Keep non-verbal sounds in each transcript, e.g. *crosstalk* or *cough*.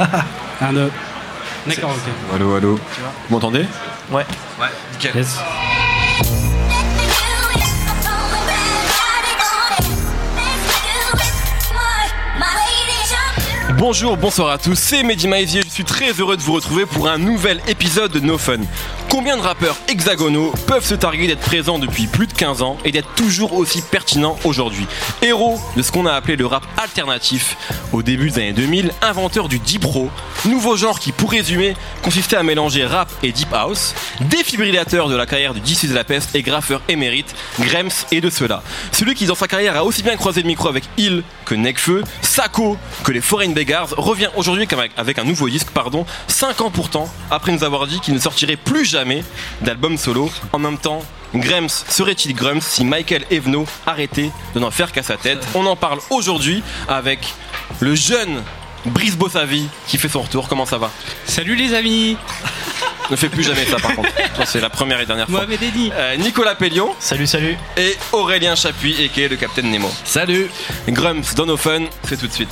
*laughs* Un, deux. D'accord, ok. Allô, allô. Vous m'entendez? Ouais. Ouais, nickel. Yes. Bonjour, bonsoir à tous, c'est Mehdi Maizier, je suis très heureux de vous retrouver pour un nouvel épisode de No Fun. Combien de rappeurs hexagonaux peuvent se targuer d'être présents depuis plus de 15 ans et d'être toujours aussi pertinents aujourd'hui? Héros de ce qu'on a appelé le rap alternatif au début des années 2000, inventeur du deep pro, nouveau genre qui pour résumer consistait à mélanger rap et deep house, défibrillateur de la carrière de Dissus de la peste et graffeur émérite, Grems et de cela. Celui qui dans sa carrière a aussi bien croisé le micro avec Hill que Necfeu, Sako que les Foreign Beggars revient aujourd'hui avec un nouveau disque, pardon, 5 ans pourtant après nous avoir dit qu'il ne sortirait plus jamais d'album solo. En même temps, Grems serait-il Grums si Michael Evno arrêtait de n'en faire qu'à sa tête? On en parle aujourd'hui avec le jeune Brice Bossavi qui fait son retour. Comment ça va? Salut les amis Ne fais plus jamais ça par contre. *laughs* C'est la première et dernière fois. Mohamed Eddy Euh, Nicolas Pellion Salut, salut. et Aurélien Chapuis, et le Captain Nemo. Salut. Grums, dans nos fun, c'est tout de suite.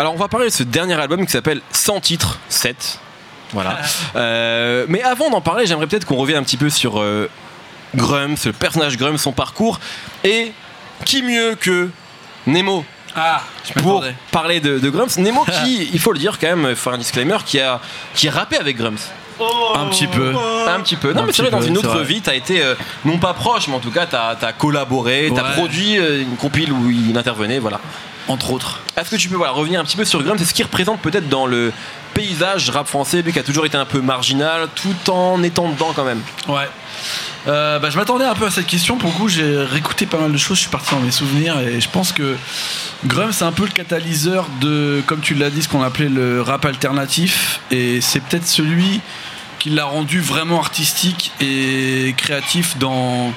Alors on va parler de ce dernier album qui s'appelle 100 titres 7. Voilà. *laughs* Euh, mais avant d'en parler, j'aimerais peut-être qu'on revienne un petit peu sur euh, Grums, le personnage Grums, son parcours. Et qui mieux que Nemo Ah, je pour parler de, de Grums Nemo *laughs* qui, il faut le dire quand même, faire un disclaimer, qui a, qui a rappé avec Grums. Un petit peu. Un petit peu. Non, Un mais c'est vrai, dans une autre vrai. vie, t'as été, euh, non pas proche, mais en tout cas, t'as as collaboré, t'as Ouais. produit euh, une compile où il intervenait, voilà. Entre autres. Est-ce que tu peux voilà, revenir un petit peu sur Grums et ce qu'il représente peut-être dans le paysage rap français, lui qui a toujours été un peu marginal, tout en étant dedans quand même Ouais. Euh, bah, je m'attendais un peu à cette question. Pour le coup, j'ai réécouté pas mal de choses. Je suis parti dans mes souvenirs et je pense que Grum, c'est un peu le catalyseur de, comme tu l'as dit, ce qu'on appelait le rap alternatif. Et c'est peut-être celui qui l'a rendu vraiment artistique et créatif dans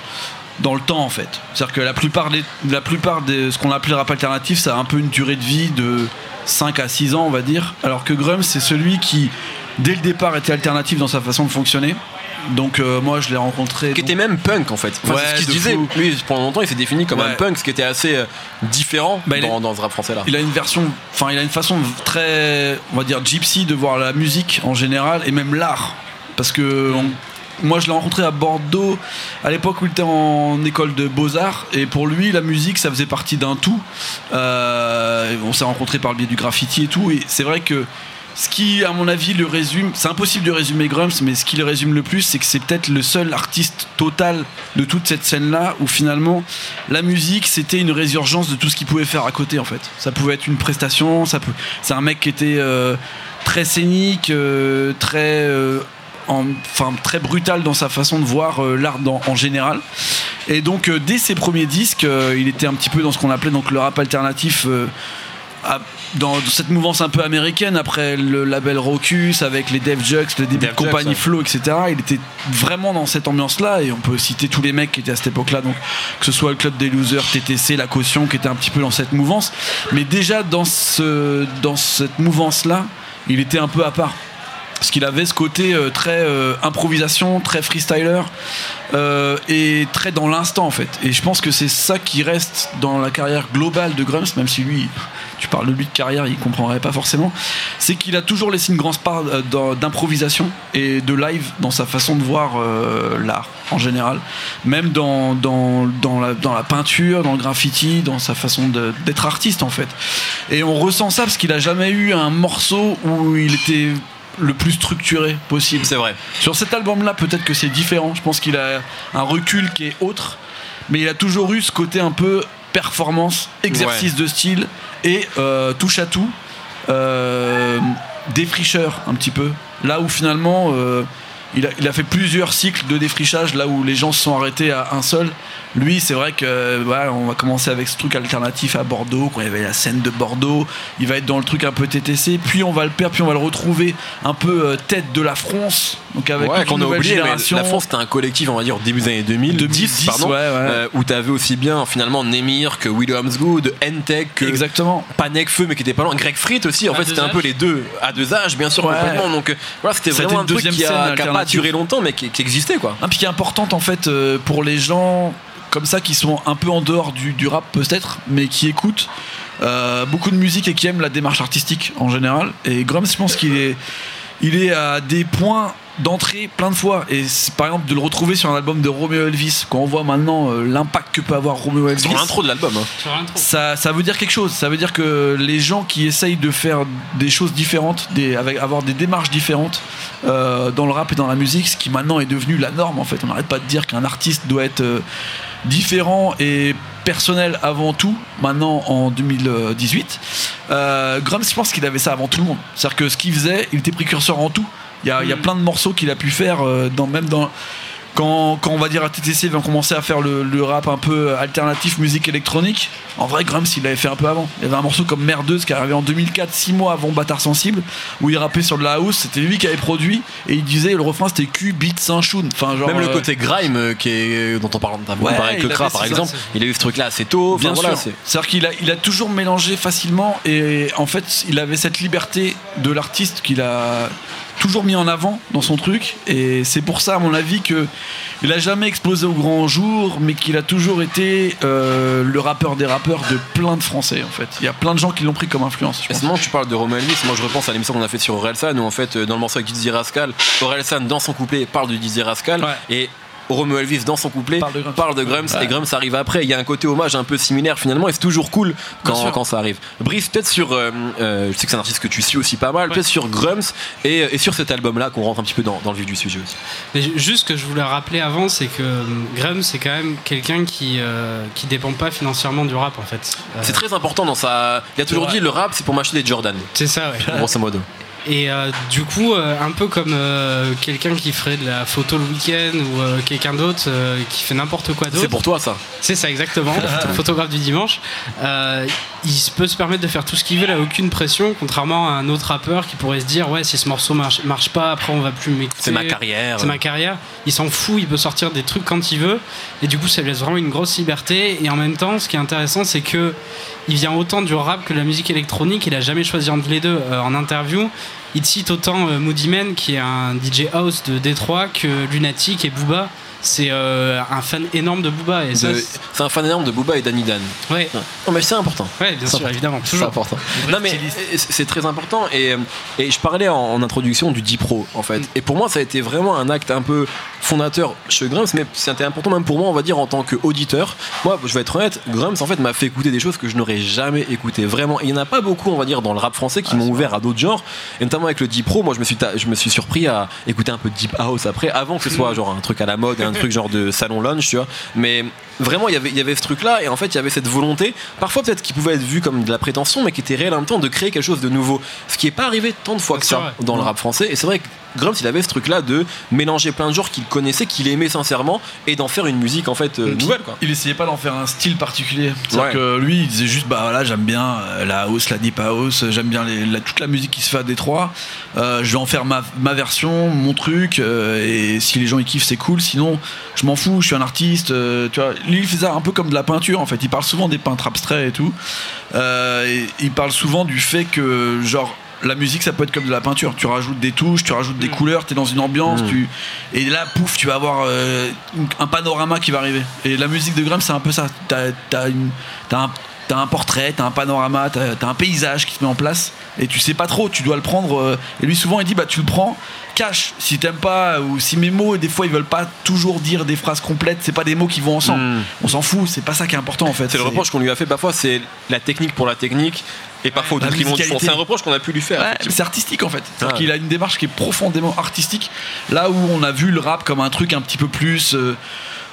dans le temps en fait. C'est-à-dire que la plupart des la plupart de ce qu'on appelait le rap alternatif, ça a un peu une durée de vie de 5 à 6 ans, on va dire. Alors que Grum, c'est celui qui dès le départ était alternatif dans sa façon de fonctionner. Donc euh, moi je l'ai rencontré Qui donc- était même punk en fait. Enfin, Ouais, c'est ce qu'il se disait. fou. Lui, pendant longtemps, il s'est défini comme un punk, ce qui était assez euh, différent Bah, est- dans, dans ce rap français là. Il a une version, enfin il a une façon très, on va dire gypsy de voir la musique en général et même l'art, parce que on- moi je l'ai rencontré à Bordeaux à l'époque où il était en école de beaux arts et pour lui la musique ça faisait partie d'un tout. Euh, on s'est rencontré par le biais du graffiti et tout et c'est vrai que ce qui, à mon avis, le résume, c'est impossible de résumer Grums, mais ce qui le résume le plus, c'est que c'est peut-être le seul artiste total de toute cette scène-là où finalement la musique c'était une résurgence de tout ce qu'il pouvait faire à côté en fait. Ça pouvait être une prestation, ça peut... c'est un mec qui était euh, très scénique, euh, très, enfin très brutal dans sa façon de voir euh, l'art en général. Et donc euh, dès ses premiers disques, euh, il était un petit peu dans ce qu'on appelait donc le rap alternatif. à- dans cette mouvance un peu américaine après le label Rocus avec les Def Jux, le début de compagnie. Flow, etc. Il était vraiment dans cette ambiance-là et on peut citer tous les mecs qui étaient à cette époque-là, donc que ce soit le club des losers, TTC, la caution, qui était un petit peu dans cette mouvance. Mais déjà dans ce dans cette mouvance-là, il était un peu à part. Parce qu'il avait ce côté euh, très euh, improvisation, très freestyler euh, et très dans l'instant en fait. Et je pense que c'est ça qui reste dans la carrière globale de Grums, même si lui, tu parles de lui de carrière, il comprendrait pas forcément. C'est qu'il a toujours laissé une grande part d'improvisation et de live dans sa façon de voir l'art en général, même dans, la, dans la peinture, dans le graffiti, dans sa façon d'être artiste en fait. Et on ressent ça parce qu'il a jamais eu un morceau où il était le plus structuré possible. C'est vrai. Sur cet album-là, peut-être que c'est différent. Je pense qu'il a un recul qui est autre, mais il a toujours eu ce côté un peu performance, exercice de style et euh, touche à tout, euh, défricheur un petit peu. Là où finalement, euh, il, a, il a fait plusieurs cycles de défrichage, là où les gens se sont arrêtés à un seul. Lui, c'est vrai que voilà, on va commencer avec ce truc alternatif à Bordeaux, quand il y avait la scène de Bordeaux. Il va être dans le truc un peu TTC, puis on va le perdre, puis on va le retrouver un peu euh, tête de la France, donc avec ouais, qu'on a oublié, mais la France c'était un collectif, on va dire, au début des années 2000, 2010, pardon, ouais, ouais. euh, où t'avais aussi bien finalement Nemir que Williams Good, N-Tech, que Exactement. pas Necfeu mais qui était pas loin, Greg Frit aussi, en À fait c'était un peu les deux, à deux âges bien sûr Ouais. complètement, donc euh, voilà c'était vraiment un truc deuxième qui a, scène qui a pas alternative. duré longtemps mais qui, existait quoi. Un puis qui est importante en fait euh, pour les gens comme ça qui sont un peu en dehors du, du rap peut-être, mais qui écoutent. euh, beaucoup de musique et qui aime la démarche artistique en général. Et Grums, je pense qu'il est, il est à des points d'entrée plein de fois. Et par exemple, de le retrouver sur un album de Romeo Elvis, quand on voit maintenant euh, l'impact que peut avoir Romeo Elvis. Sur l'intro de l'album. hein. Ça, ça veut dire quelque chose. Ça veut dire que les gens qui essayent de faire des choses différentes, des, avec, avoir des démarches différentes euh, dans le rap et dans la musique, ce qui maintenant est devenu la norme en fait. On n'arrête pas de dire qu'un artiste doit être euh, différent et personnel avant tout, maintenant en 2018. Euh, je pense qu'il avait ça avant tout le monde. C'est-à-dire que ce qu'il faisait, il était précurseur en tout. Il y a, il y a plein de morceaux qu'il a pu faire, euh, dans, même dans. Quand, quand on va dire à TTC, ils vont commencer à faire le, le rap un peu alternatif, musique électronique. En vrai, Grums, il l'avait fait un peu avant. Il y avait un morceau comme Merdeuse qui est arrivé en 2004, 6 mois avant Bâtard Sensible, où il rappait sur de la house. C'était lui qui avait produit et il disait le refrain c'était Q, beat, Saint-Choun. Enfin, genre, Même le euh, côté grime euh, qui est, dont on parle Ouais, avec le avait- par ça, exemple, il a eu ce truc là assez tôt. Bien voilà, sûr. c'est- C'est-à-dire qu'il a, il a toujours mélangé facilement et en fait, il avait cette liberté de l'artiste qu'il a toujours mis en avant dans son truc et c'est pour ça, à mon avis, que il a jamais explosé au grand jour, mais qu'il a toujours été euh, le rappeur des rappeurs de plein de Français en fait. Il y a plein de gens qui l'ont pris comme influence. je pense. moment, tu parles de Romain Elvis. Moi, je repense à l'émission qu'on a fait sur Orelsan, où en fait, euh, dans le morceau avec Didier Rascal, Orelsan, dans son couplet, parle de Didier Rascal. Ouais. Et Romeo Elvis, dans son couplet, Parle de parle. Ouais. Et Grums arrive après. Il y a un côté hommage un peu similaire finalement. Et c'est toujours cool quand, ça arrive. Brice, peut-être sur. euh, euh, je sais que c'est un artiste que tu suis aussi pas mal. Peut-être sur Grums et, et sur cet album-là qu'on rentre un petit peu dans, dans le vif du sujet aussi. Mais ju- juste ce que je voulais rappeler avant, c'est que euh, Graham, c'est quand même quelqu'un qui euh, qui dépend pas financièrement du rap en fait. Euh, C'est très important dans sa. Il a toujours dit le rap, c'est pour m'acheter des Jordan. c'est ça, ouais. Grosso modo. Et euh, du coup, euh, un peu comme euh, quelqu'un qui ferait de la photo le week-end ou euh, quelqu'un d'autre euh, qui fait n'importe quoi C'est d'autre. pour toi ça. C'est ça exactement, photographe du dimanche. Il se peut se permettre de faire tout ce qu'il veut, il a aucune pression, contrairement à un autre rappeur qui pourrait se dire ouais si ce morceau marche, marche pas, après on va plus m'écouter. C'est ma carrière. C'est ma carrière. Il s'en fout, il peut sortir des trucs quand il veut. Et du coup, ça lui laisse vraiment une grosse liberté. Et en même temps, ce qui est intéressant, c'est que il vient autant du rap que de la musique électronique. Il a jamais choisi entre les deux. Euh, en interview, il cite autant euh, Moody Man, qui est un DJ house de Détroit, que Lunatic et Booba. C'est euh, un fan énorme de Booba. C'est- un fan énorme de Booba et Danny Dan. ouais, Non mais c'est important. ouais, bien sûr, va. évidemment, C'est important. Non mais euh, c'est très important et, euh, et je parlais en, en introduction du Dipro en fait. Et pour moi ça a été vraiment un acte un peu fondateur chez Grums mais c'était important même pour moi on va dire en tant qu'auditeur. Moi je vais être honnête, Grums en fait m'a fait écouter des choses que je n'aurais jamais écoutées vraiment. Et il n'y en a pas beaucoup on va dire dans le rap français qui m'ont ouvert à d'autres genres et notamment avec le Dipro moi je me suis je me suis surpris à écouter un peu de Deep House après avant que ce soit genre un truc à la mode un truc genre de salon lunch tu vois. Mais vraiment il y avait il y avait ce truc là et en fait il y avait cette volonté parfois peut-être qui pouvait être vu comme de la prétention mais qui était réel en même temps de créer quelque chose de nouveau ce qui est pas arrivé tant de fois que ça vrai. dans le rap français et c'est vrai que Grumps il avait ce truc là de mélanger plein de genres qu'il connaissait qu'il aimait sincèrement et d'en faire une musique en fait euh, Donc, nouvelle quoi Il essayait pas d'en faire un style particulier. C'est-à-dire Ouais. que lui, il disait juste bah voilà, j'aime bien euh, la house, la deep house, j'aime bien les- la- toute la musique qui se fait à Détroit. Euh, je vais en faire ma, ma version, mon truc. euh, et si les gens ils kiffent, c'est cool. Sinon, je m'en fous. Je suis un artiste. euh, tu vois, lui, il ça un peu comme de la peinture. En fait, il parle souvent des peintres abstraits et tout. Euh, et il parle souvent du fait que genre la musique ça peut être comme de la peinture tu rajoutes des touches tu rajoutes des couleurs tu es dans une ambiance Mm. tu et là pouf tu vas avoir euh, un panorama qui va arriver et la musique de Graham c'est un peu ça t'as as un portrait, t'as un panorama, t'as as un paysage qui se met en place et tu sais pas trop, tu dois le prendre. euh, et lui souvent il dit bah tu le prends, cache si t'aimes pas ou si mes mots des fois ils veulent pas toujours dire des phrases complètes, c'est pas des mots qui vont ensemble. Mm. On s'en fout, c'est pas ça qui est important en fait. c'est le reproche qu'on lui a fait parfois c'est la technique pour la technique et parfois au détriment du fond c'est un reproche qu'on a pu lui faire Ouais, c'est artistique en fait. C'est-à-dire Ouais. qu'il a une démarche qui est profondément artistique. Là où on a vu le rap comme un truc un petit peu plus euh,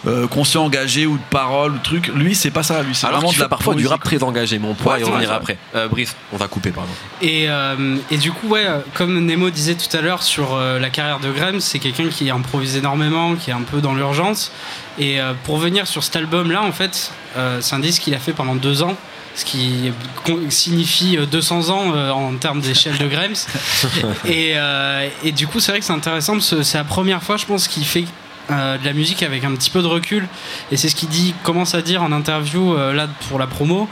euh, conscient, engagé ou de parole ou de truc, lui c'est pas ça. Lui c'est alors vraiment de la parfois du rap très engagé mais on pourra Ouais, y c'est revenir vrai, après euh, Brice on va couper pardon Et, euh, et du coup, ouais, euh, comme Nemo disait tout à l'heure sur euh, la carrière de Graham, c'est quelqu'un qui improvise énormément, qui est un peu dans l'urgence. Et euh, pour venir sur cet album-là, en fait, euh, c'est un disque qu'il a fait pendant deux ans. Ce qui signifie euh, 200 ans euh, en termes d'échelle de Grams. *laughs* et, euh, et du coup, c'est vrai que c'est intéressant parce que c'est la première fois, je pense, qu'il fait euh, de la musique avec un petit peu de recul. Et c'est ce qu'il dit, commence à dire en interview euh, là pour la promo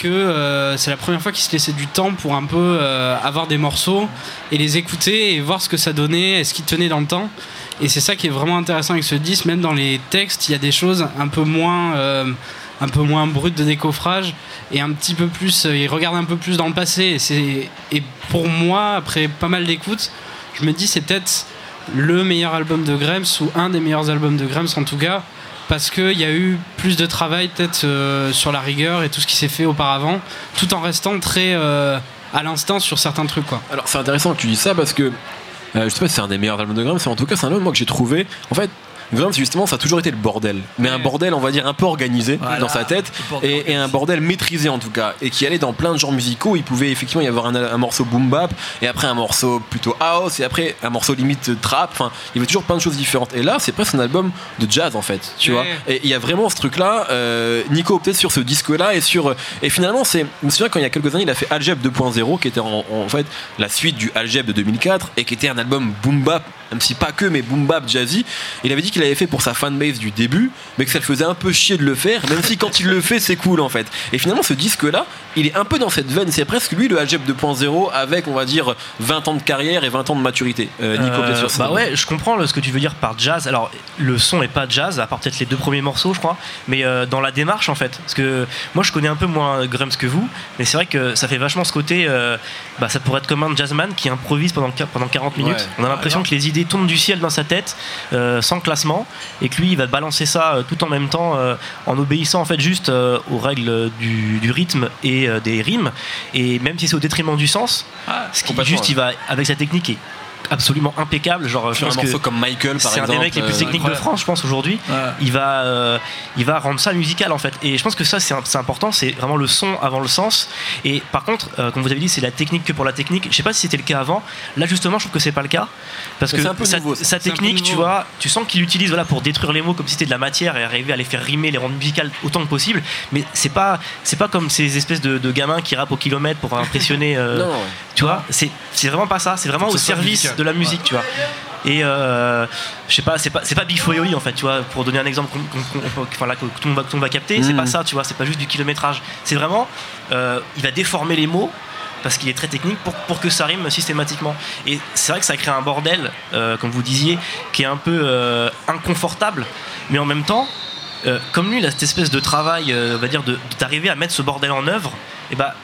que euh, c'est la première fois qu'il se laissait du temps pour un peu euh, avoir des morceaux et les écouter et voir ce que ça donnait, est-ce qu'il tenait dans le temps. Et c'est ça qui est vraiment intéressant avec ce disque, même dans les textes, il y a des choses un peu moins euh, un peu moins brut de décoffrage et un petit peu plus, euh, il regarde un peu plus dans le passé. Et, et pour moi, après pas mal d'écoutes, je me dis c'est peut-être le meilleur album de Grams ou un des meilleurs albums de Grams en tout cas parce qu'il y a eu plus de travail peut-être euh, sur la rigueur et tout ce qui s'est fait auparavant, tout en restant très euh, à l'instant sur certains trucs quoi. Alors c'est intéressant que tu dis ça parce que je sais pas si c'est un des meilleurs albums de Graham, mais en tout cas c'est un album que j'ai trouvé. En fait, Graham justement ça a toujours été le bordel, mais un bordel on va dire un peu organisé Voilà. dans sa tête et, et un bordel maîtrisé en tout cas et qui allait dans plein de genres musicaux. Il pouvait effectivement y avoir un, un morceau boom bap et après un morceau plutôt house et après un morceau limite trap. Enfin, il y avait toujours plein de choses différentes. Et là c'est presque un album de jazz en fait, tu Ouais. vois. Et il y a vraiment ce truc là. Nico peut-être sur ce disque là et sur et finalement c'est. Je me souviens quand il y a quelques années il a fait Algeb 2.0 qui était en, en fait la suite du Algeb de 2004 et qui était un album boom bap même si pas que mais boom bap jazzy. Il avait dit qu'il avait fait pour sa fanbase du début mais que ça le faisait un peu chier de le faire même si quand il le fait c'est cool en fait. Et finalement ce disque là il est un peu dans cette veine c'est presque lui le Algeb 2.0 avec on va dire 20 ans de carrière et 20 ans de maturité. Euh, Nico Euh, sur ça. bah ouais, je comprends le- ce que tu veux dire par jazz. Alors, le son est pas jazz, à part peut-être les deux premiers morceaux, je crois, mais euh, dans la démarche en fait. Parce que moi, je connais un peu moins Grums que vous, mais c'est vrai que ça fait vachement ce côté. euh, bah, ça pourrait être comme un jazzman qui improvise pendant, pendant 40 minutes. Ouais. On a l'impression que les idées tombent du ciel dans sa tête, euh, sans classement, et que lui, il va balancer ça euh, tout en même temps, euh, en obéissant en fait juste aux règles du, du rythme et des rimes. Et même si c'est au détriment du sens, ce qui juste, il va avec sa technique est absolument impeccable. Genre, je Sur un pense que morceau comme Michael par c'est un exemple. des mecs les plus euh, techniques de. France, je pense, aujourd'hui. Ouais. Il va, euh, il va rendre ça musical en fait. Et je pense que ça, c'est important. C'est vraiment le son avant le sens. Et par contre, euh, comme vous avez dit, c'est la technique que pour la technique. Je sais pas si c'était le cas avant. Là, justement, je trouve que c'est pas le cas. Parce Mais que sa, ça. technique, tu vois, tu sens qu'il l'utilise voilà, pour détruire les mots comme si c'était de la matière et arriver à les faire rimer, les rendre musicales autant que possible. Mais c'est pas, c'est pas comme ces espèces de, de gamins qui rappent au kilomètre pour impressionner. euh, *laughs* Non, tu vois, c'est vraiment pas ça. C'est vraiment au service. De la musique, tu vois. Et euh, je sais pas, c'est pas c'est pas Big en fait, tu vois. Pour donner un exemple enfin, là, que tout le monde va, capter, c'est pas ça, tu vois. C'est pas juste du kilométrage. C'est vraiment, euh, il va déformer les mots parce qu'il est très technique pour, pour que ça rime systématiquement. Et c'est vrai que ça crée un bordel, euh, comme vous disiez, qui est un peu inconfortable, mais en même temps, comme lui, il a cette espèce de travail, on va dire, de- d'arriver à mettre ce bordel en œuvre, et bah,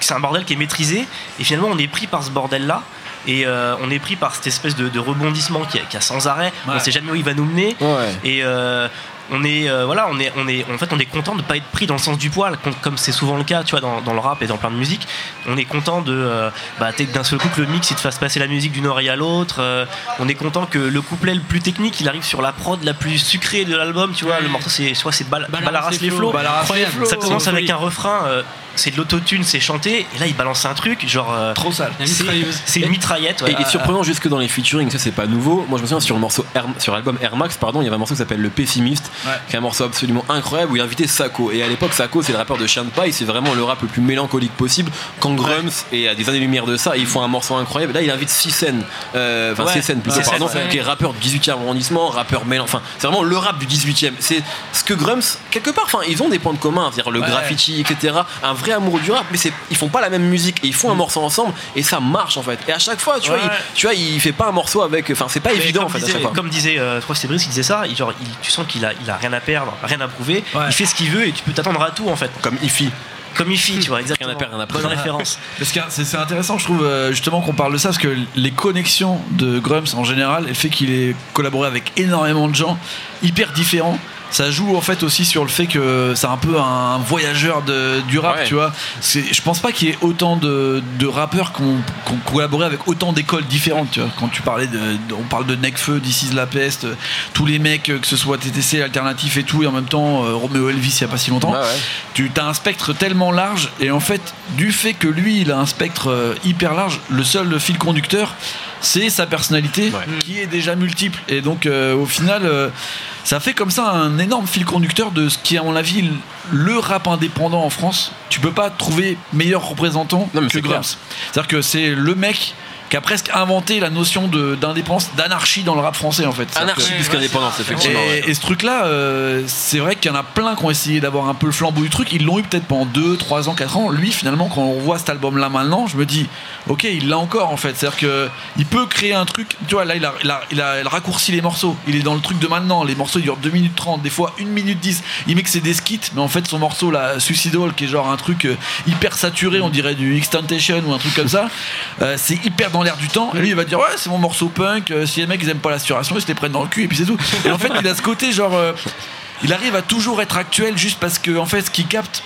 c'est un bordel qui est maîtrisé, et finalement, on est pris par ce bordel-là. Et euh, on est pris par cette espèce de, de rebondissement qui a, qui a sans arrêt. On Ouais. ne sait jamais où il va nous mener. Ouais. Et euh, on est, euh, voilà, on est, on est, en fait, on est content de pas être pris dans le sens du poil, com- comme c'est souvent le cas, tu vois, dans, dans le rap et dans plein de musique. On est content de, euh, bah, d'un seul coup que le mix il te fasse passer la musique d'une oreille à l'autre. Euh, on est content que le couplet le plus technique, il arrive sur la prod la plus sucrée de l'album, tu vois. Ouais. Le morceau, c'est, soit c'est Bal- Balarasse Balarasse les les flots. Ça commence avec un refrain, euh, c'est de l'autotune, c'est chanté, et là il balance un truc, genre. euh, Trop sale. C'est, mitrailleuse. c'est une *laughs* mitraillette. ouais. Et, et surprenant jusque dans les featuring, ça c'est pas nouveau. Moi je me souviens sur le morceau Air- sur l'album Air Max, pardon, il y avait un morceau qui s'appelle Le Pessimiste, Ouais. qui est un morceau absolument incroyable où il invitait Sako. Et à l'époque, Sako c'est le rappeur de Chien de Paille, c'est vraiment le rap le plus mélancolique possible. Quand Grums et à des années-lumière de ça, ils font un morceau incroyable. Là, il invite Sisen, euh, enfin Ouais. Sisen plutôt, pardon, ouais. qui est rappeur du 18e arrondissement, rappeur mélan. Enfin, c'est vraiment le rap du 18e. C'est ce que Grums, quelque part, enfin, ils ont des points de commun, c'est-à-dire le Ouais. graffiti, etc. Un vrai amour du rap, mais c'est, ils font pas la même musique et ils font un morceau ensemble et ça marche en fait. Et à chaque fois, tu vois, Ouais. il, tu vois, il fait pas un morceau avec, enfin, c'est pas Mais évident en comme fait à disait, chaque fois. Comme disait, euh, je crois que c'est Brice qui disait ça, il- genre, il- tu sens qu'il a, il a rien à perdre, rien à prouver, Ouais. il fait ce qu'il veut et tu peux t'attendre à tout en fait. Comme Ifi. Comme Ifi, tu vois, exactement. Rien à perdre, rien à Bonne référence. *laughs* Parce que c'est c'est intéressant, je trouve, euh, justement, qu'on parle de ça, parce que les connexions de Grums en général, et le fait qu'il ait collaboré avec énormément de gens hyper différents, ça joue en fait aussi sur le fait que c'est un peu un voyageur de, du rap, Ouais. tu vois. Je pense pas qu'il y ait autant de, de rappeurs qui ont, collaboré avec autant d'écoles différentes, tu vois. Quand tu parlais de. de- on parle de Necfeu, This is la peste, tous les mecs, euh, que ce soit TTC, Alternatif et tout, et en même temps, euh, Romeo Elvis il y a pas si longtemps ouais. tu as un spectre tellement large et en fait du fait que lui il a un spectre euh, hyper large le seul fil conducteur c'est sa personnalité Ouais. qui est déjà multiple et donc euh, au final euh, ça fait comme ça un énorme fil conducteur de ce qui est à mon avis le rap indépendant en France tu peux pas trouver meilleur représentant Non, que c'est clair. Grams c'est à dire que c'est le mec qui a presque inventé la notion d'indépendance, d'anarchie dans le rap français en fait. Anarchie plus qu'indépendance, effectivement. ouais. et, ce truc-là, euh, c'est vrai qu'il y en a plein qui ont essayé d'avoir un peu le flambeau du truc. Ils l'ont eu peut-être pendant 2, 3 ans, 4 ans. Lui, finalement, quand on voit cet album-là maintenant, je me dis, ok, il l'a encore en fait. C'est-à-dire que il peut créer un truc. Tu vois, là, il a, il, a, il a- il a raccourci les morceaux. Il est dans le truc de maintenant. Les morceaux ils durent 2 minutes 30, des fois 1 minute 10. Il met que c'est des skits, mais en fait, son morceau, là, Suicidal, qui est genre un truc euh, hyper saturé, on dirait du Extentation ou un truc comme ça, euh, c'est hyper dans l'air du temps. Et lui, il va dire, ouais, c'est mon morceau punk. euh, si les mecs ils aiment pas la saturation, ils se les prennent dans le cul et puis c'est tout. Et en fait, il a ce côté genre. euh, il arrive à toujours être actuel juste parce que en fait ce qu'il capte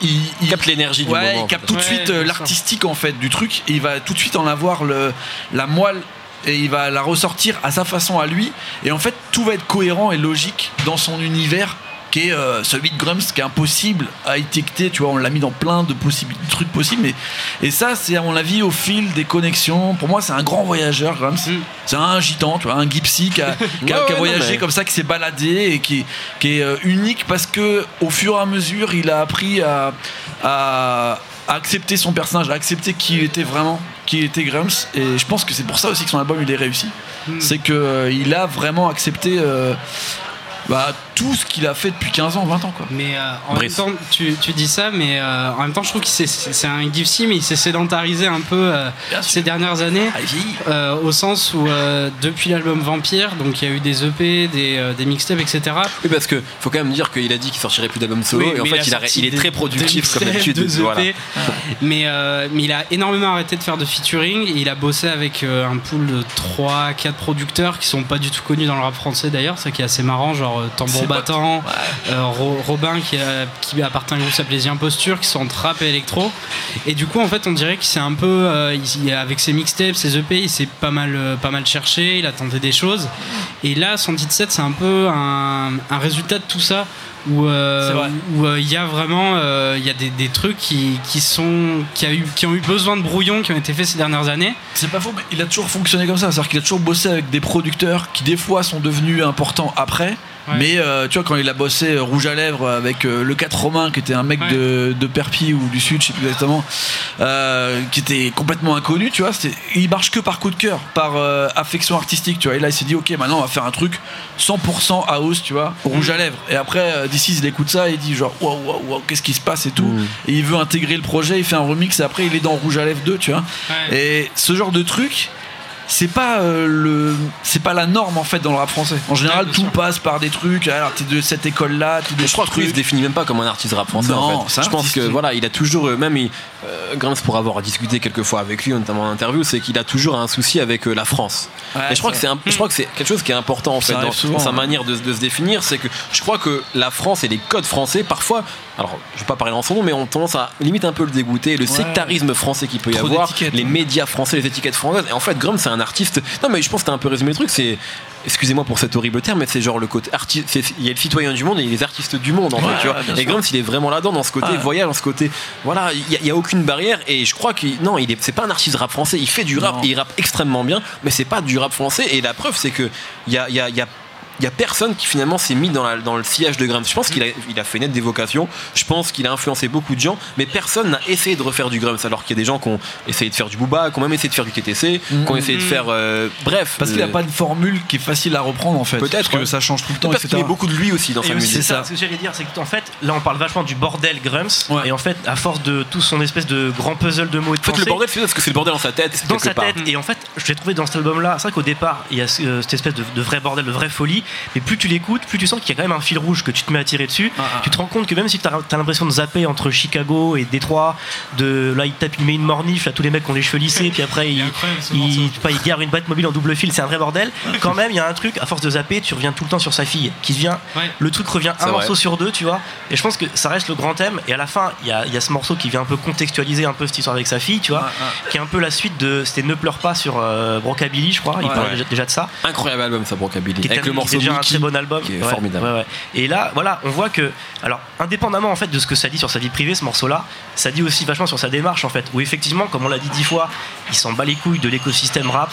il, capte l'énergie du ouais, moment. il capte tout de suite euh, l'artistique en fait du truc et il va tout de suite en avoir le, la moelle et il va la ressortir à sa façon à lui et en fait tout va être cohérent et logique dans son univers qui est euh, celui de Grumps qui est impossible à étiqueter tu vois on l'a mis dans plein de possibles trucs possibles et, et ça c'est à mon avis au fil des connexions pour moi c'est un grand voyageur Grumps Mm. c'est un gitan tu vois un gypsy qui a, *laughs* qui a- Ouais, qui a ouais, voyagé non, mais- comme ça qui s'est baladé et qui, qui est euh, unique parce que au fur et à mesure il a appris à, à, à accepter son personnage à accepter qui il était vraiment qui était Grumps et je pense que c'est pour ça aussi que son album il est réussi Mm. c'est que euh, il a vraiment accepté euh, bah, tout ce qu'il a fait depuis 15 ans 20 ans quoi Mais euh, en Brice. même temps, tu, tu dis ça, mais euh, en même temps, je trouve que c'est- c'est un Gipsy, mais il s'est sédentarisé un peu euh, ces dernières années. Ah, euh, au sens où euh, depuis l'album Vampire, donc il y a eu des EP, des, euh, des mixtapes, etc. Oui, parce que faut quand même dire qu'il a dit qu'il sortirait plus d'albums solo Oui, et en mais fait il, a- sorti il est des- très productif comme d'habitude. deux EP. Voilà. mais, euh, mais il a énormément arrêté de faire de featuring. Et il a bossé avec euh, un pool de 3-4 producteurs qui sont pas du tout connus dans le rap français d'ailleurs, ça qui est assez marrant, genre euh, Tambour C'est pas- Battant, euh, Ro- Robin qui, a- qui appartient à un groupe qui s'appelait The Imposture, qui sont en trap et électro. Et du coup, en fait, on dirait qu'il s'est un peu, euh, il- avec ses mixtapes, ses EP, il s'est pas mal, pas mal cherché, il a tenté des choses. Et là, 117, c'est un peu un, un résultat de tout ça. Où euh, C'est euh, il y a vraiment euh, il y a des, des trucs qui, qui sont qui, a eu, qui ont eu besoin de brouillons qui ont été faits ces dernières années C'est pas faux, mais il a toujours fonctionné comme ça. C'est-à-dire qu'il a toujours bossé avec des producteurs qui, des fois, sont devenus importants après. Ouais. Mais euh, tu vois, quand il a bossé euh, Rouge à Lèvres avec euh, le 4 Romain, qui était un mec Ouais. de, de Perpignan ou du Sud, je sais plus exactement, euh, qui était complètement inconnu, tu vois, il marche que par coup de cœur, par euh, affection artistique, tu vois. Et là, il s'est dit, ok, maintenant, on va faire un truc 100% house, tu vois, Rouge à Lèvres. Et après, euh, d'ici, il écoute ça et il dit, genre, waouh, waouh, waouh, qu'est-ce qui se passe et tout. Mm. Et il veut intégrer le projet, il fait un remix et après, il est dans Rouge à Lèvres 2, tu vois. Et ce genre de truc, c'est pas euh, le, c'est pas la norme en fait dans le rap français. En général, Ouais, tout sûr. passe par des trucs. Alors t'es de cette école-là, t'es de Je crois que se définit même pas comme un artiste rap français Non, en fait. Je pense que voilà, il a toujours euh, même il, euh, pour avoir discuté quelques fois avec lui notamment en interview, c'est qu'il a toujours un souci avec euh, la France. Ouais, et je crois que c'est je crois que c'est quelque chose qui est important en fait dans, arrive souvent, dans sa ouais. manière de, de se définir, c'est que je crois que la France et les codes français parfois alors je vais pas parler en son nom mais on tendance à limite un peu le dégoûter, le sectarisme français qu'il peut y Trop avoir, les médias français, les étiquettes françaises et en fait Grum c'est un artiste. Non mais je pense que t'as un peu résumé le truc, c'est excusez-moi pour cet horrible terme mais c'est genre le côté artiste il y a le citoyen du monde et les artistes du monde en Ouais, fait, tu vois. et. Grumps il est vraiment là-dedans dans ce côté Ouais. voyage dans ce côté voilà il y, a aucune barrière et je crois qu'il non il est c'est pas un artiste rap français il fait du rap et il rappe extrêmement bien mais c'est pas du rap français et la preuve c'est que il y a, y a- y a il y a personne qui finalement s'est mis dans, la- dans le sillage de Grumps. Je pense qu'il a, il a fait naître des vocations. Je pense qu'il a influencé beaucoup de gens, mais personne n'a essayé de refaire du Grumps. Alors qu'il y a des gens qui ont essayé de faire du Booba, qui ont même essayé de faire du TTC, qui ont essayé de faire. euh, bref. Parce qu'il n'y a euh, pas de formule qui est facile à reprendre en fait. Peut-être, que ouais. ça change tout le temps, Parce qu'il etc. met beaucoup de lui aussi dans Et sa aussi, musique. c'est ça. Ce que j'allais dire, c'est qu'en fait, là, on parle vachement du bordel Grumps. Ouais. Et en fait, à force de tout son espèce de grand puzzle de mots et de En fait, le bordel, c'est parce que c'est le bordel dans sa tête. dans quelque sa part. tête. Et en fait, je l'ai trouvé dans cet album-là. C'est vrai qu'au départ, il y a euh, cette espèce de, de vrai bordel, de vraie folie. Mais plus tu l'écoutes, plus tu sens qu'il y a quand même un fil rouge que tu te mets à tirer dessus. Ah, ah. Tu te rends compte que même si tu as, l'impression de zapper entre Chicago et Détroit, de là, il tape, il met une mornif à tous les mecs qui ont les cheveux lissés, puis après, il, il, pas, il gare une boîte mobile en double fil. C'est un vrai bordel. Quand même, il y a un truc, à force de zapper, tu reviens tout le temps sur sa fille qui devient. Ouais. Le truc revient un vrai. morceau sur deux, tu vois. Et je pense que ça reste le grand thème. Et à la fin, il y a, il y a ce morceau qui vient un peu contextualiser un peu cette histoire avec sa fille, tu vois, qui est un peu la suite de. C'était Ne pleure pas sur euh, Brockabilly, je crois. Il Ouais. déjà, déjà de ça. Incroyable album, ça, est Avec le morceau déjà un très bon album. qui est Ouais, formidable. ouais, ouais. Et là, voilà, on voit que, alors, indépendamment en fait de ce que ça dit sur sa vie privée, ce morceau-là, ça dit aussi vachement sur sa démarche en fait. Où effectivement, comme on l'a dit dix fois, il s'en bat les couilles de l'écosystème rap.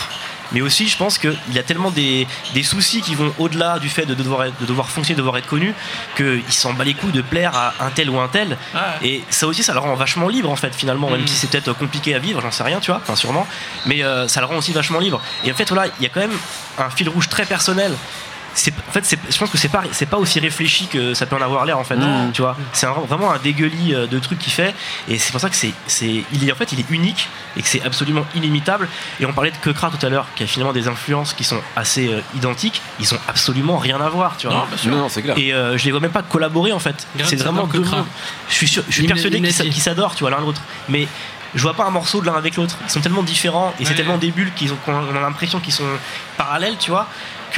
mais aussi je pense qu'il y a tellement des, des soucis qui vont au-delà du fait de devoir, être- de devoir fonctionner, de devoir être connu, qu'il s'en bat les couilles de plaire à un tel ou un tel. Et ça aussi, ça le rend vachement libre en fait, finalement, même Mm. si c'est peut-être compliqué à vivre, j'en sais rien, tu vois, enfin sûrement, mais euh, ça le rend aussi vachement libre. Et en fait, voilà, il y a quand même un fil rouge très personnel. En fait, je pense que c'est pas, c'est pas aussi réfléchi que ça peut en avoir l'air en fait, Non. tu vois. C'est vraiment un dégueulis euh, de trucs qu'il fait, et c'est pour ça que c'est, c'est, il est en fait, il est unique et que c'est absolument inimitable. Et on parlait de Kekra tout à l'heure, qui a finalement des influences qui sont assez euh, identiques, ils ont absolument rien à voir, tu vois. Non, non, c'est clair. Et euh, je les vois même pas collaborer en fait. C'est vraiment adore deux mondes. Je suis, sûr- je suis Il me- persuadé qu'ils s'adorent, tu vois, l'un l'autre. Mais je vois pas un morceau de l'un avec l'autre. Ils sont tellement différents et c'est tellement des bulles qu'ils ont, qu'on a l'impression qu'ils sont parallèles, tu vois.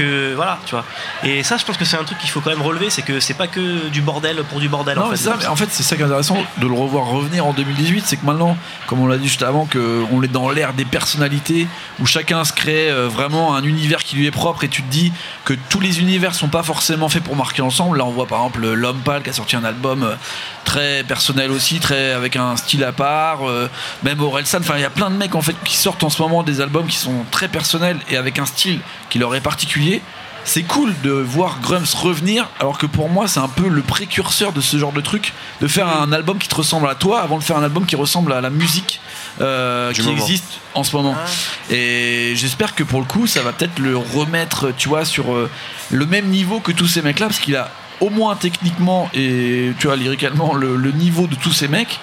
Que voilà, tu vois. Et ça, je pense que c'est un truc qu'il faut quand même relever, c'est que c'est pas que du bordel pour du bordel. Non, en mais fait. ça, mais en fait, c'est ça qui est intéressant de le revoir revenir en 2018. C'est que maintenant, comme on l'a dit juste avant, que on est dans l'ère des personnalités où chacun se crée euh, vraiment un univers qui lui est propre et tu te dis que tous les univers sont pas forcément faits pour marquer ensemble. Là, on voit par exemple l'homme pâle qui a sorti un album euh, très personnel aussi, très avec un style à part. euh, même Orelsan, enfin, il y a plein de mecs en fait qui sortent en ce moment des albums qui sont très personnels et avec un style qui leur est particulier c'est cool de voir Grums revenir, alors que pour moi, c'est un peu le précurseur de ce genre de truc, de faire un album qui te ressemble à toi avant de faire un album qui ressemble à la musique euh, qui moment. existe en ce moment. Et j'espère que pour le coup, ça va peut-être le remettre, tu vois, sur euh, le même niveau que tous ces mecs-là, parce qu'il a au moins techniquement et tu vois lyricalement le, le niveau de tous ces mecs.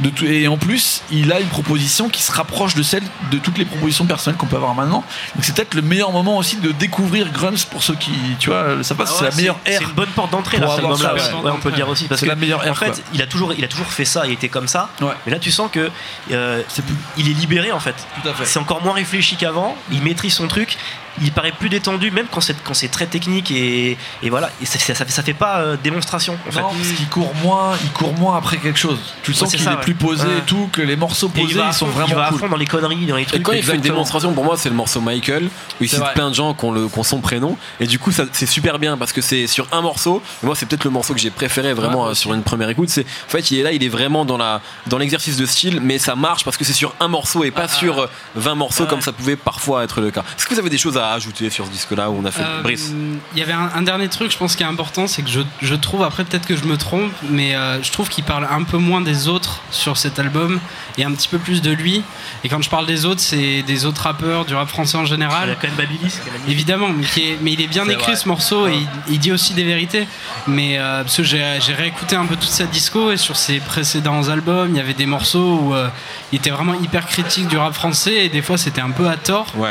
De tout- et en plus, il a une proposition qui se rapproche de celle de toutes les propositions personnelles qu'on peut avoir maintenant. Donc c'est peut-être le meilleur moment aussi de découvrir Grums pour ceux qui, tu vois, ça passe, Ah c'est la meilleure c'est une bonne porte d'entrée là, pour cet avoir album-là. ça, ouais. ouais. Ouais, on peut le dire aussi parce que la meilleure en fait, quoi. il a toujours, il a toujours fait ça, il était comme ça. Mais là, tu sens que euh, C'est plus- il est libéré en fait. Fait. C'est encore moins réfléchi qu'avant. Il maîtrise son truc. Il paraît plus détendu, même quand c'est quand c'est très technique et, et voilà. Et ça, ça, ça fait, ça fait pas euh, démonstration en fait. Non, parce qu'il court moins, il court moins après quelque chose. Tu Ouais, sens qu'il ça, est ouais. plus posé Ouais. et tout, que les morceaux Et posés, il ils sont fond, il va vraiment à cool. fond dans les conneries, dans les Et trucs. quand il fait une démonstration, pour moi, c'est le morceau Michael, où il C'est cite vrai. plein de gens qui ont, le, qui ont son prénom. Et du coup, ça- c'est super bien parce que c'est sur un morceau. Et moi, c'est peut-être le morceau que j'ai préféré vraiment Ouais, euh, sur une première écoute. C'est en fait, il est là, il est vraiment dans la dans l'exercice de style, mais ça marche parce que c'est sur un morceau et pas sur euh, 20 morceaux Ouais. comme ça pouvait parfois être le cas. Est-ce que vous avez des choses à ajouter sur ce disque-là où on a fait Euh, Brice Il y avait un, un dernier truc, je pense, qui est important, c'est que je, je trouve, après peut-être que je me trompe, mais euh, je trouve qu'il parle un peu moins des autres sur cet album et un petit peu plus de lui. Et quand je parle des autres, c'est des autres rappeurs, du rap français en Il y a général. quand même Babilis. Évidemment, mais, qui est- mais il est bien écrit vrai. ce morceau et il, il dit aussi des vérités. Mais euh, parce que j'ai j'ai réécouté un peu toute sa disco et sur ses précédents albums, il y avait des morceaux où euh, il était vraiment hyper critique du rap français et des fois c'était un peu à tort. Ouais.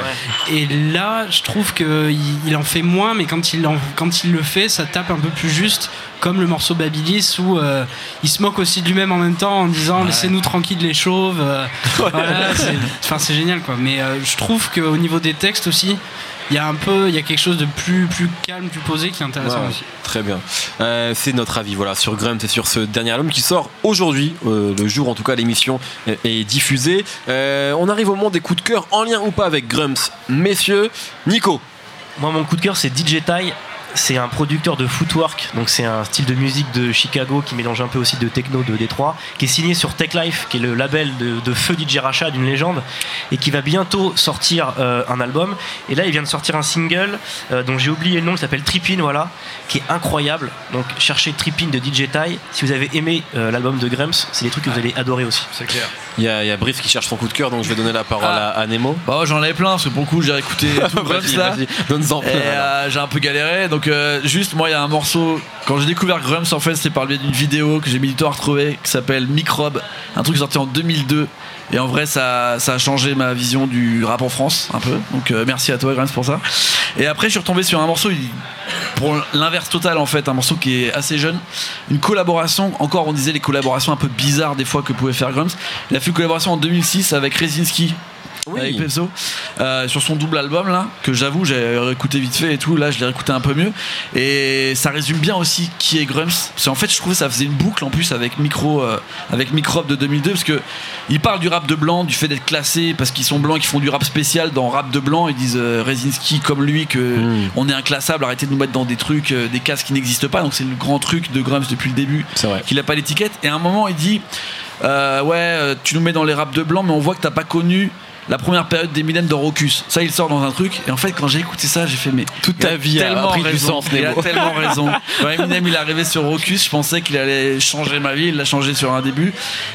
Et là, je trouve qu'il il en fait moins, mais quand il, en- quand il le fait, ça tape un peu plus juste, comme le morceau Babilis, où euh, il se moque aussi de lui-même en même temps en disant Laissez-nous tranquilles les chauves. euh, *laughs* voilà, c'est génial quoi. Mais euh, je trouve qu'au niveau des textes aussi, il y a un peu, il y a quelque chose de plus, plus calme, plus posé qui est intéressant Ouais, aussi. Très bien. Euh, c'est notre avis voilà, sur Grumps et sur ce dernier album qui sort aujourd'hui, euh, le jour en tout cas l'émission est, est diffusée. Euh, on arrive au moment des coups de cœur en lien ou pas avec Grumps. Messieurs, Nico. Moi, mon coup de cœur, c'est DJ Ty. C'est un producteur de footwork, donc c'est un style de musique de Chicago qui mélange un peu aussi de techno de Détroit, qui est signé sur Tech Life, qui est le label de, de feu DJ Racha, d'une légende, et qui va bientôt sortir euh, un album. Et là, il vient de sortir un single euh, dont j'ai oublié le nom, qui s'appelle Trippin, voilà, qui est incroyable. Donc cherchez Trippin de DJ Ty. Si vous avez aimé euh, l'album de Grumps, c'est des trucs que vous allez adorer aussi. C'est clair. Il y, a, il y a Brice qui cherche son coup de cœur, donc je vais donner la parole Ah. à, à Nemo. Bah, j'en avais plein, parce que pour le coup, j'ai écouté *laughs* tout Vas-y, là. donne-en plein, euh, j'ai un peu galéré, donc euh, juste moi il y a un morceau, quand j'ai découvert Grums en fait c'était par le biais d'une vidéo que j'ai mis du temps à retrouver qui s'appelle Microbe, un truc sorti en 2002 et en vrai ça, a changé ma vision du rap en France un peu, donc euh, merci à toi Grums pour ça. Et après je suis retombé sur un morceau, pour l'inverse total en fait, un morceau qui est assez jeune, une collaboration, encore on disait les collaborations un peu bizarres des fois que pouvait faire Grums, il a fait une collaboration en 2006 avec Rezinski Oui. avec Pepso euh, sur son double album là que j'avoue j'ai écouté vite fait et tout là je l'ai écouté un peu mieux. Et ça résume bien aussi qui est Grums parce qu'en fait je trouvais que ça faisait une boucle en plus avec micro euh, avec Microbe de 2002 parce que ils parlent du rap de blanc du fait d'être classé parce qu'ils sont blancs qui font du rap spécial dans rap de blanc. Ils disent euh, Rezinski comme lui que Mm. on est inclassable arrêtez de nous mettre dans des trucs euh, des cases qui n'existent pas. Donc c'est le grand truc de Grums depuis le début qu'il a pas l'étiquette. Et à un moment il dit ouais, tu nous mets dans les raps de blanc, mais on voit que t'as pas connu la première période d'Eminem de Rocus. Ça, il sort dans un truc. Et en fait, quand j'ai écouté ça, j'ai fait, mais Toute ta vie a pris du sens, Il a tellement raison. *laughs* Quand Eminem il est arrivé sur Rocus, je pensais qu'il allait changer ma vie. Il l'a changé sur un début.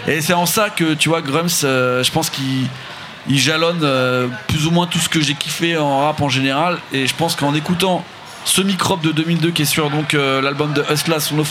Et c'est en ça que tu vois, Grums, euh, je pense qu'il il jalonne euh, plus ou moins tout ce que j'ai kiffé en rap en général. Et je pense qu'en écoutant ce microbe de 2002 qui est sur donc euh, l'album de Hustla, son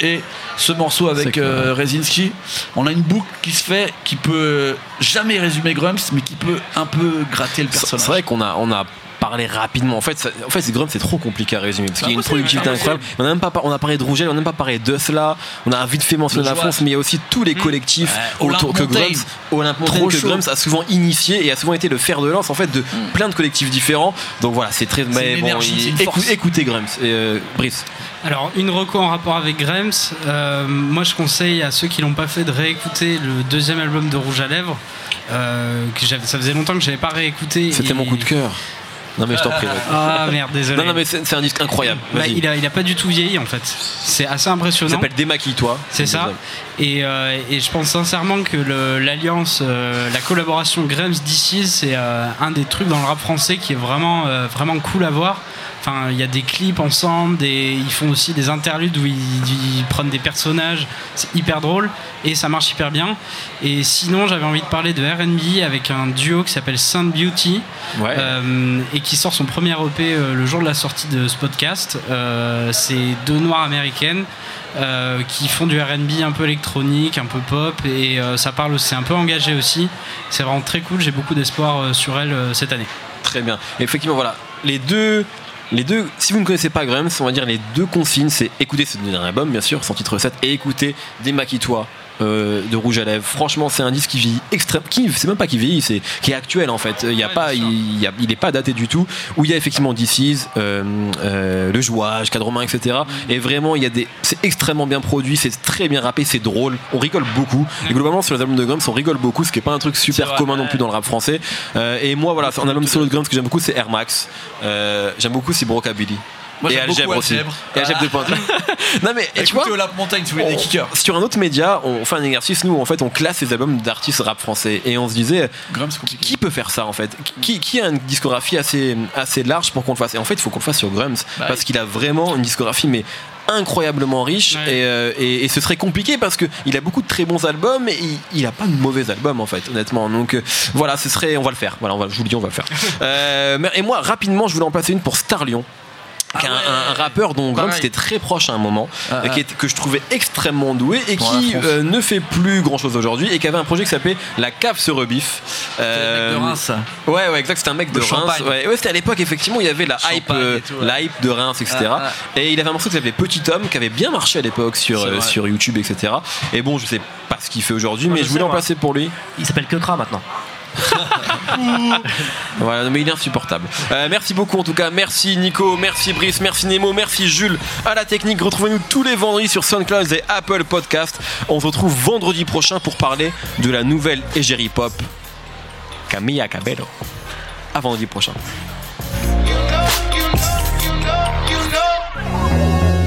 et ce morceau avec euh, Rezinski, on a une boucle qui se fait qui peut jamais résumer Grums, mais qui peut un peu gratter le personnage. c'est vrai qu'on a, on a parlé rapidement. En fait, ça- en fait c'est Grum, c'est trop compliqué à résumer parce qu'il y a une productivité incroyable. On a même pas, par- on a parlé de Rougel, on a même pas parlé de cela. On a vite fait mentionner la. France, mais il y a aussi tous les collectifs Ouais, autour que. Grums, Olympe que. Grums a souvent initié et a souvent été le fer de lance en fait de plein de collectifs différents. Donc voilà, c'est très. mais une bon, énergie, il- c'est une écou- force. écoutez Grums, et, euh, Brice. Alors, une reco en rapport avec Grems. euh, moi, je conseille à ceux qui l'ont pas fait de réécouter le deuxième album de Rouge à Lèvres. euh, que ça faisait longtemps que je n'avais pas réécouté. C'était mon coup de cœur. Non mais je t'en prie. vas-y. Ah merde, désolé. Non non mais c'est c'est un disque incroyable. Bah, Vas-y. il, a, il a pas du tout vieilli en fait. C'est assez Ça impressionnant. s'appelle Démaquille-toi. C'est ça. Et, euh, et je pense sincèrement que le- l'alliance, euh, la collaboration Grams d'ici, c'est euh, un des trucs dans le rap français qui est vraiment, vraiment cool à voir. Enfin, il y a des clips ensemble, des, ils font aussi des interludes où ils, ils prennent des personnages. C'est hyper drôle et ça marche hyper bien. Et sinon, j'avais envie de parler de R&B avec un duo qui s'appelle Saint Beauty Ouais. euh, et qui sort son premier EP euh, le jour de la sortie de ce podcast. Euh, c'est deux noires américaines euh, qui font du RB un peu électronique, un peu pop et euh, ça parle, c'est un peu engagé aussi. C'est vraiment très cool. J'ai beaucoup d'espoir euh, sur elle cette année. Très bien. Effectivement, voilà. Les deux. Les deux, si vous ne connaissez pas Grams, on va dire les deux consignes, c'est écouter ce dernier album, bien sûr, son titre 7, et écouter Démaquille-toi euh, de Rouge à Lèvres. Franchement, c'est un disque qui vieillit extrême, qui, c'est même pas qui vieillit, c'est qui est actuel en fait. Il y a Ouais, pas, il, y a- il est pas daté du tout. Où il y a effectivement DC's, euh, euh, le jouage, cadre etc. Et vraiment, il y a des, c'est extrêmement bien produit, c'est très bien rappé, c'est drôle. On rigole beaucoup. Et globalement, sur les albums de Grams, on rigole beaucoup, ce qui est pas un truc super vrai, commun non plus dans le rap français. Et moi, voilà, c'est un album solo de Grams que j'aime beaucoup, c'est Air Max. J'aime beaucoup, c'est Brocabilly. Moi, et Algèbre aussi. Algèbre. Et Algèbre de pointe. *laughs* non mais et tu vois, Olympe Montagne, si vous voulez des kickers. sur un autre média, on fait un exercice, nous, en fait, on classe les albums d'artistes rap français. Et on se disait, qui peut faire ça en fait? Qui, qui a une discographie assez, assez large pour qu'on le fasse? Et en fait, il faut qu'on le fasse sur Grums Bah parce qu'il a vraiment une discographie, mais incroyablement riche Ouais. et, euh, et- et ce serait compliqué parce que il a beaucoup de très bons albums et il, il a pas de mauvais albums en fait honnêtement donc euh, voilà ce serait on va le faire voilà on va, je vous le dis on va le faire *laughs* Euh, et moi rapidement je voulais en placer une pour Star Qui est un, un- un rappeur dont Pareil. était très proche à un moment, Ah, euh, qui ah. est- que je trouvais extrêmement doué et qui euh, ne fait plus grand chose aujourd'hui et qui avait un projet qui s'appait La Cave se rebiffe. Le mec Euh, de Reims. Ouais, ouais, exact. C'était un mec de, De Reims. Champagne. Ouais, ouais, c'était à l'époque, effectivement, il y avait la hype, euh, et tout, ouais. la hype de Reims, etc. Ah, Et il avait un morceau qui s'appelait Petit Homme, qui avait bien marché à l'époque sur, euh, YouTube, etc. Et bon, je sais pas ce qu'il fait aujourd'hui, mais je voulais en placer pour lui. Il s'appelle Kekra maintenant. *laughs* Voilà, mais il est insupportable. Euh, merci beaucoup en tout cas. Merci Nico, merci Brice, merci Nemo, merci Jules. À la technique, retrouvez-nous tous les vendredis sur SoundCloud et Apple Podcast. On se retrouve vendredi prochain pour parler de la nouvelle égérie pop Camilla Cabello. À vendredi prochain.